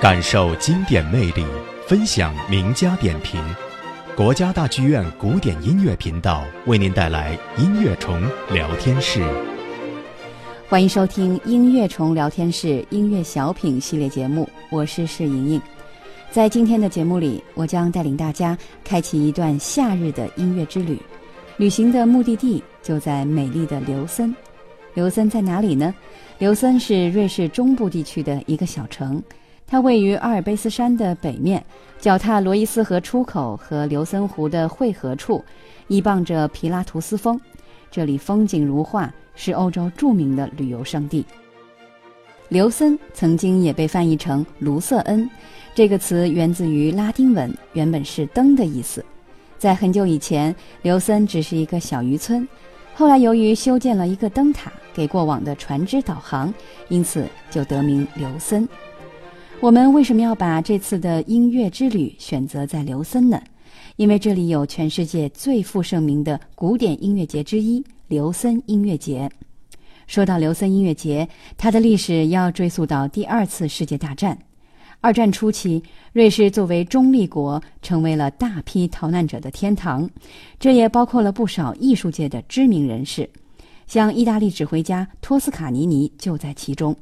感受经典魅力，分享名家点评。国家大剧院古典音乐频道为您带来音乐虫聊天室。欢迎收听音乐虫聊天室音乐小品系列节目，我是释莹莹。在今天的节目里，我将带领大家开启一段夏日的音乐之旅。旅行的目的地就在美丽的琉森。琉森在哪里呢？琉森是瑞士中部地区的一个小城，它位于阿尔卑斯山的北面，脚踏罗伊斯河出口和琉森湖的汇合处，依傍着皮拉图斯峰。这里风景如画，是欧洲著名的旅游胜地。琉森曾经也被翻译成卢瑟恩，这个词源自于拉丁文，原本是灯的意思。在很久以前，琉森只是一个小渔村。后来，由于修建了一个灯塔，给过往的船只导航，因此就得名琉森。我们为什么要把这次的音乐之旅选择在琉森呢？因为这里有全世界最负盛名的古典音乐节之一——琉森音乐节。说到琉森音乐节，它的历史要追溯到第二次世界大战。二战初期，瑞士作为中立国，成为了大批逃难者的天堂，这也包括了不少艺术界的知名人士，像意大利指挥家托斯卡尼尼就在其中。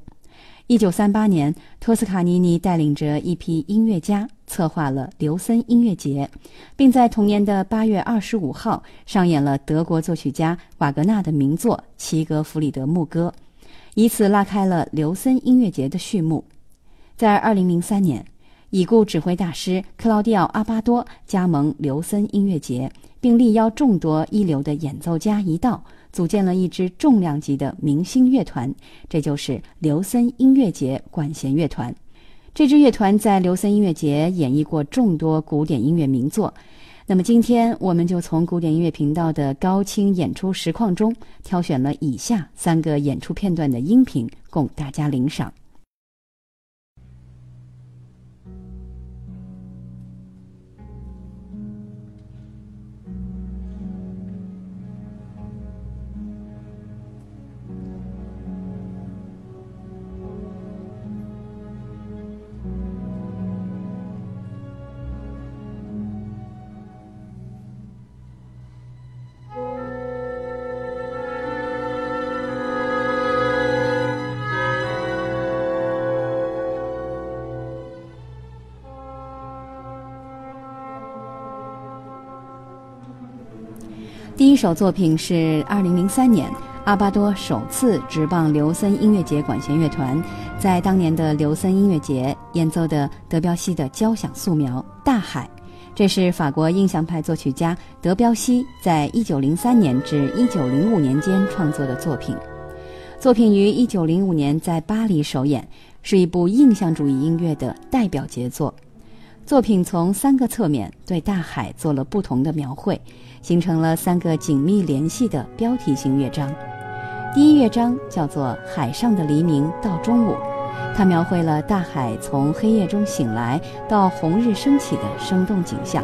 一九三八年，托斯卡尼尼带领着一批音乐家策划了琉森音乐节，并在同年的八月二十五号上演了德国作曲家瓦格纳的名作《齐格弗里德牧歌》，以此拉开了琉森音乐节的序幕。在二零零三年，已故指挥大师克劳迪奥·阿巴多加盟琉森音乐节，并力邀众多一流的演奏家一道，组建了一支重量级的明星乐团，这就是刘森音乐节管弦乐团。这支乐团在刘森音乐节演绎过众多古典音乐名作。那么，今天我们就从古典音乐频道的高清演出实况中挑选了以下三个演出片段的音频，供大家领赏。第一首作品是2003年阿巴多首次执棒琉森音乐节管弦乐团，在当年的琉森音乐节演奏的德彪西的交响素描《大海》，这是法国印象派作曲家德彪西在1903年至1905年间创作的作品。作品于1905年在巴黎首演，是一部印象主义音乐的代表杰作。作品从三个侧面对大海做了不同的描绘。形成了三个紧密联系的标题性乐章。第一乐章叫做《海上的黎明到中午》，它描绘了大海从黑夜中醒来到红日升起的生动景象。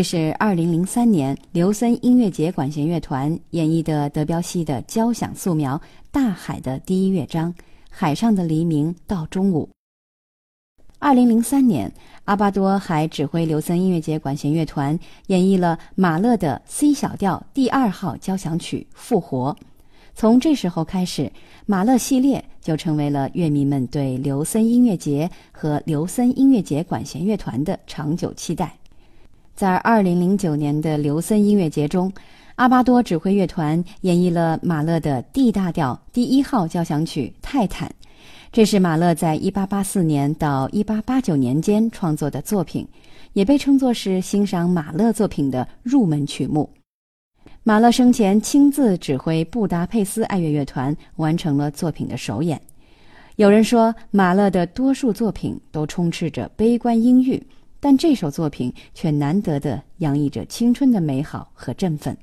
这是二零零三年刘森音乐节管弦乐团演绎的德彪西的交响素描《大海》的第一乐章《海上的黎明到中午》。二零零三年，阿巴多还指挥刘森音乐节管弦乐团演绎了马勒的 C 小调第二号交响曲《复活》。从这时候开始，马勒系列就成为了乐迷们对刘森音乐节和刘森音乐节管弦乐团的长久期待。在二零零九年的刘森音乐节中，阿巴多指挥乐团演绎了马勒的 D 大调第一号交响曲《泰坦》，这是马勒在一八八四年到一八八九年间创作的作品，也被称作是欣赏马勒作品的入门曲目。马勒生前亲自指挥布达佩斯爱乐乐团完成了作品的首演。有人说，马勒的多数作品都充斥着悲观阴郁。但这首作品却难得的洋溢着青春的美好和振奋。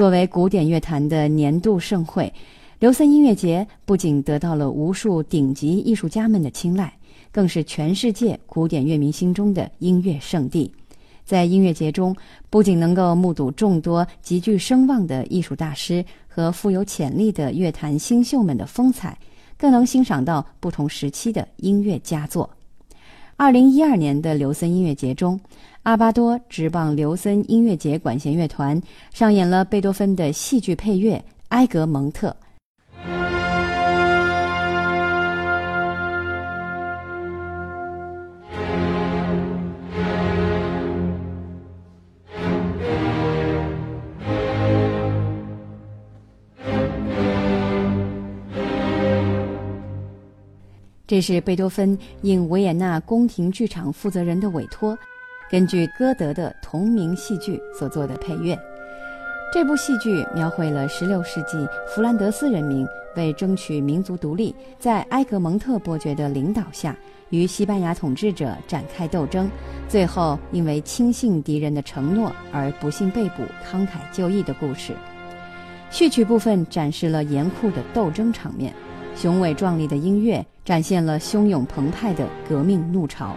作为古典乐坛的年度盛会，刘森音乐节不仅得到了无数顶级艺术家们的青睐，更是全世界古典乐迷心中的音乐圣地。在音乐节中，不仅能够目睹众多极具声望的艺术大师和富有潜力的乐坛新秀们的风采，更能欣赏到不同时期的音乐佳作。二零一二年的刘森音乐节中，阿巴多直棒刘森音乐节管弦乐团上演了贝多芬的戏剧配乐《埃格蒙特》。这是贝多芬应维也纳宫廷剧场负责人的委托，根据歌德的同名戏剧所做的配乐。这部戏剧描绘了16世纪弗兰德斯人民为争取民族独立，在埃格蒙特伯爵的领导下，与西班牙统治者展开斗争，最后因为轻信敌人的承诺而不幸被捕，慷慨就义的故事。序曲部分展示了严酷的斗争场面，雄伟壮丽的音乐。展现了汹涌澎湃的革命怒潮。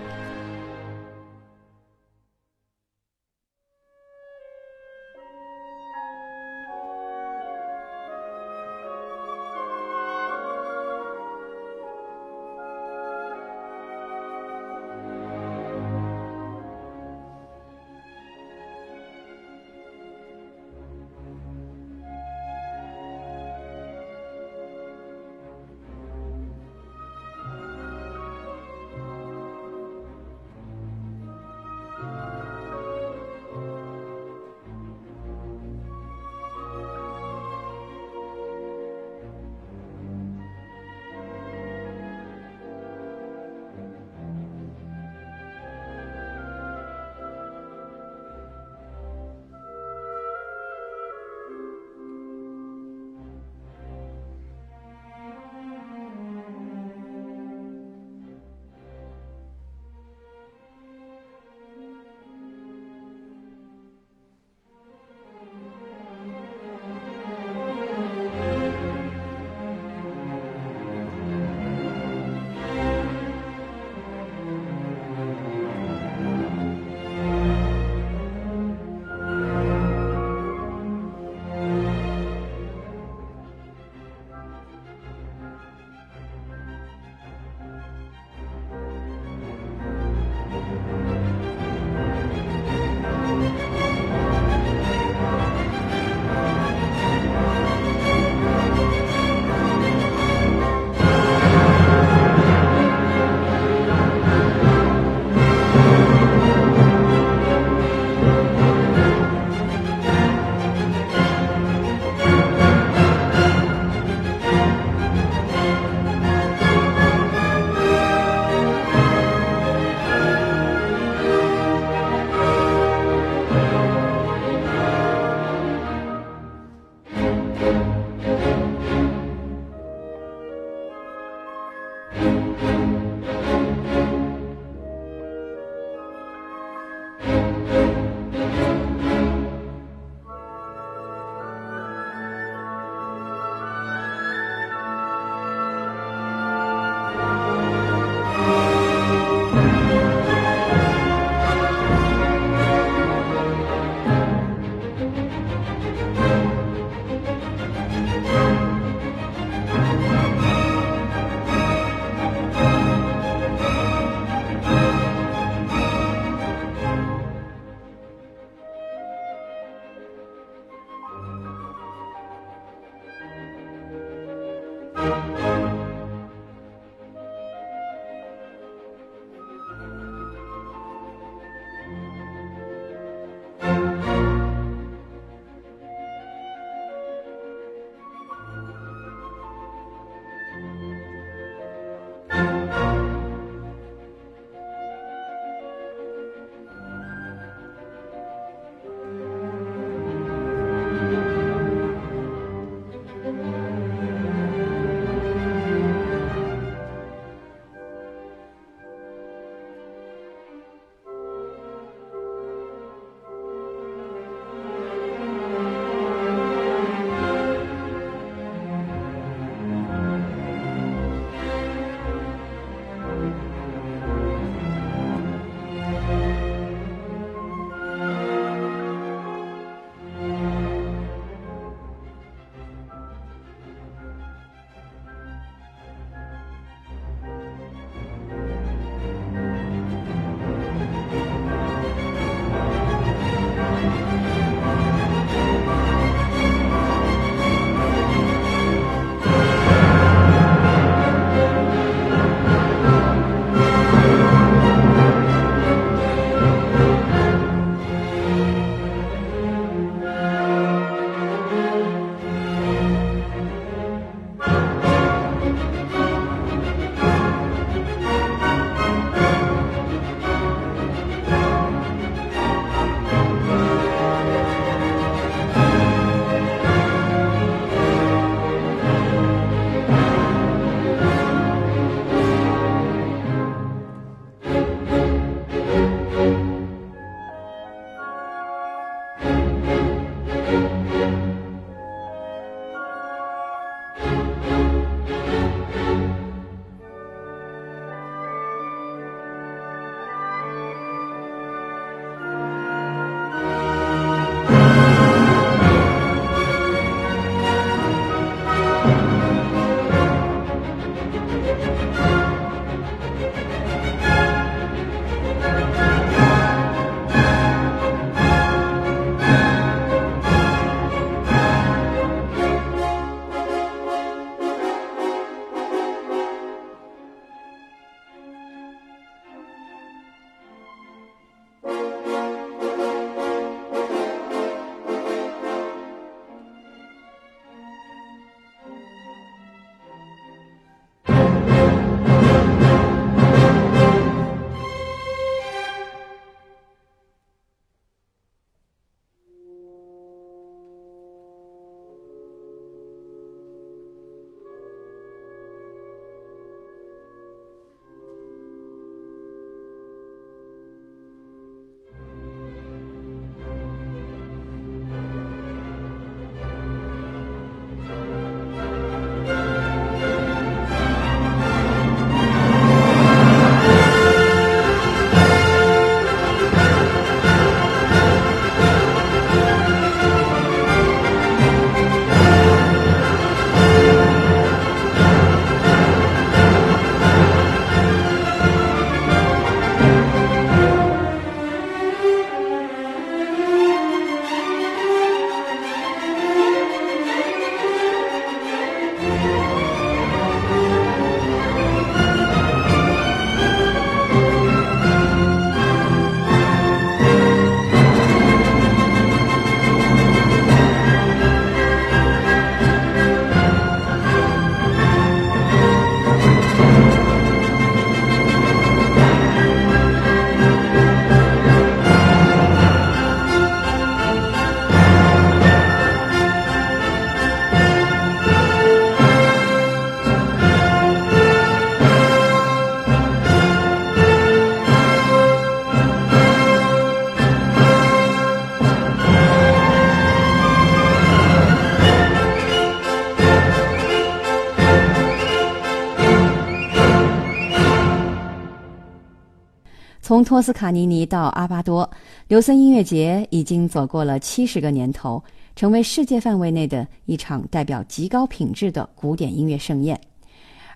从托斯卡尼尼到阿巴多，刘森音乐节已经走过了七十个年头，成为世界范围内的一场代表极高品质的古典音乐盛宴。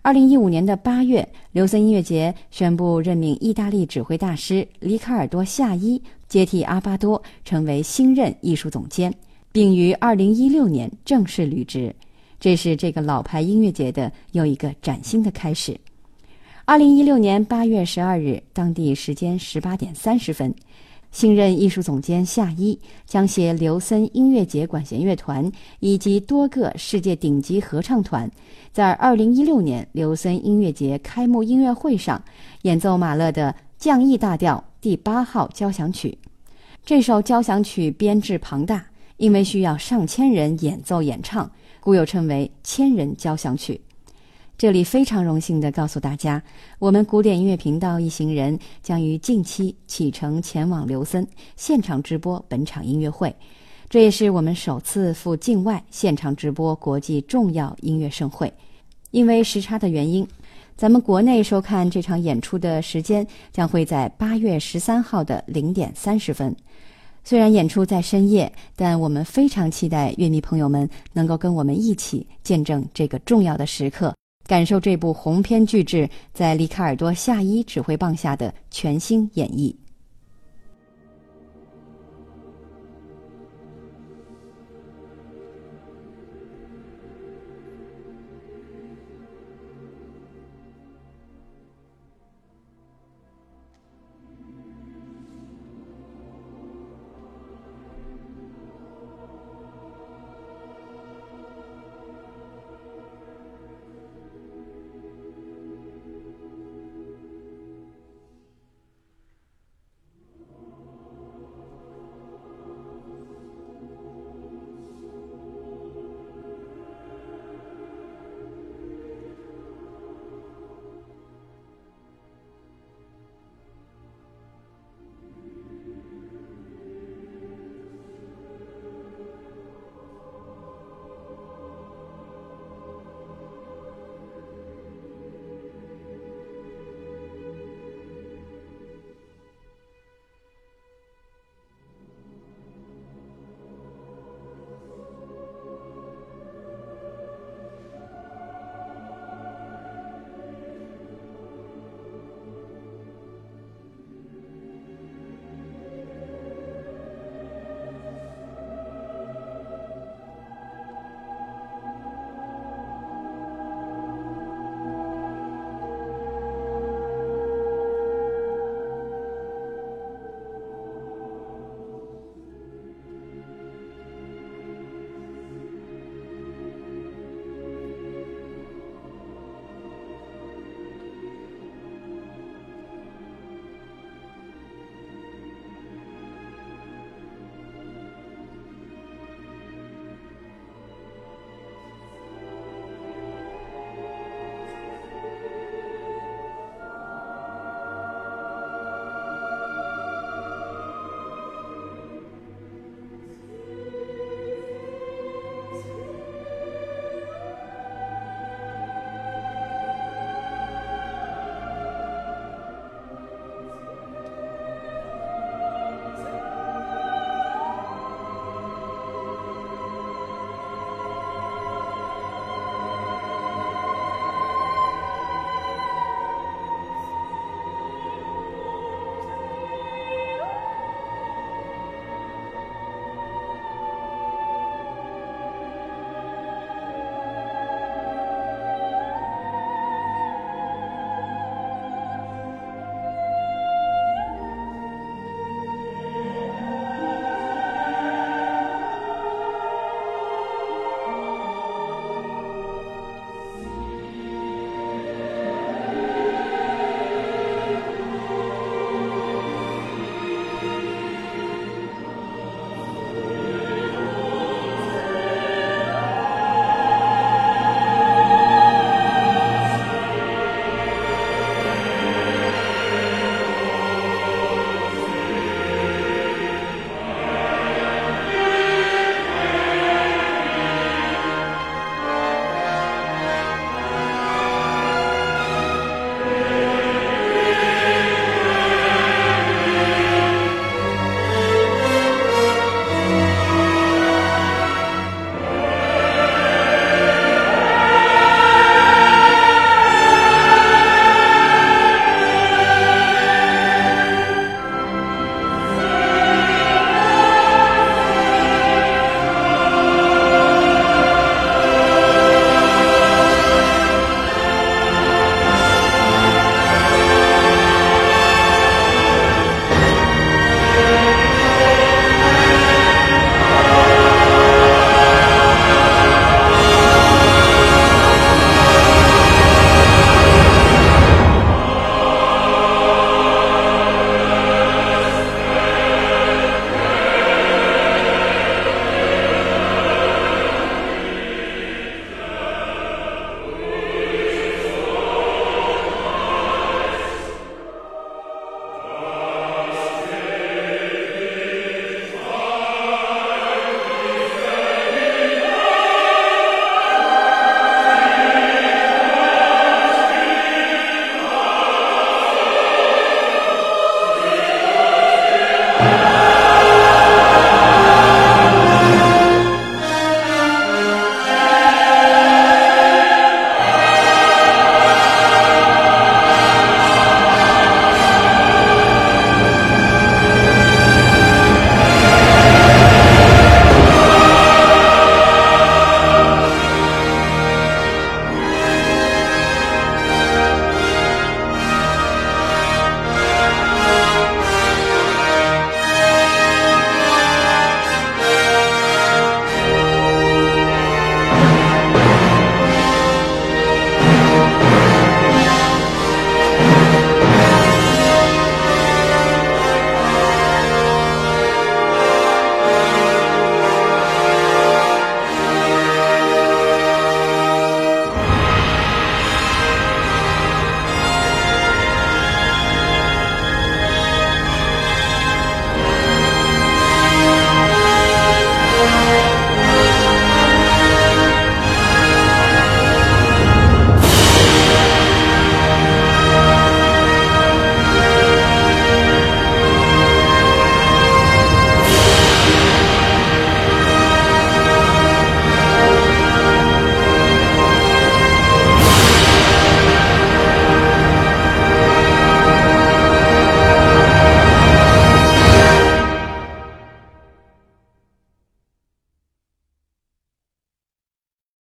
二零一五年的八月，刘森音乐节宣布任命意大利指挥大师里卡尔多·夏伊接替阿巴多，成为新任艺术总监，并于二零一六年正式履职。这是这个老牌音乐节的又一个崭新的开始。二零一六年八月十二日，当地时间十八点三十分，新任艺术总监夏伊将携刘森音乐节管弦乐团以及多个世界顶级合唱团，在二零一六年刘森音乐节开幕音乐会上演奏马勒的降 E 大调第八号交响曲。这首交响曲编制庞大，因为需要上千人演奏演唱。故又称为“千人交响曲”。这里非常荣幸地告诉大家，我们古典音乐频道一行人将于近期启程前往刘森现场直播本场音乐会。这也是我们首次赴境外现场直播国际重要音乐盛会。因为时差的原因，咱们国内收看这场演出的时间将会在八月十三号的零点三十分。虽然演出在深夜，但我们非常期待乐迷朋友们能够跟我们一起见证这个重要的时刻，感受这部鸿篇巨制在里卡尔多·夏伊指挥棒下的全新演绎。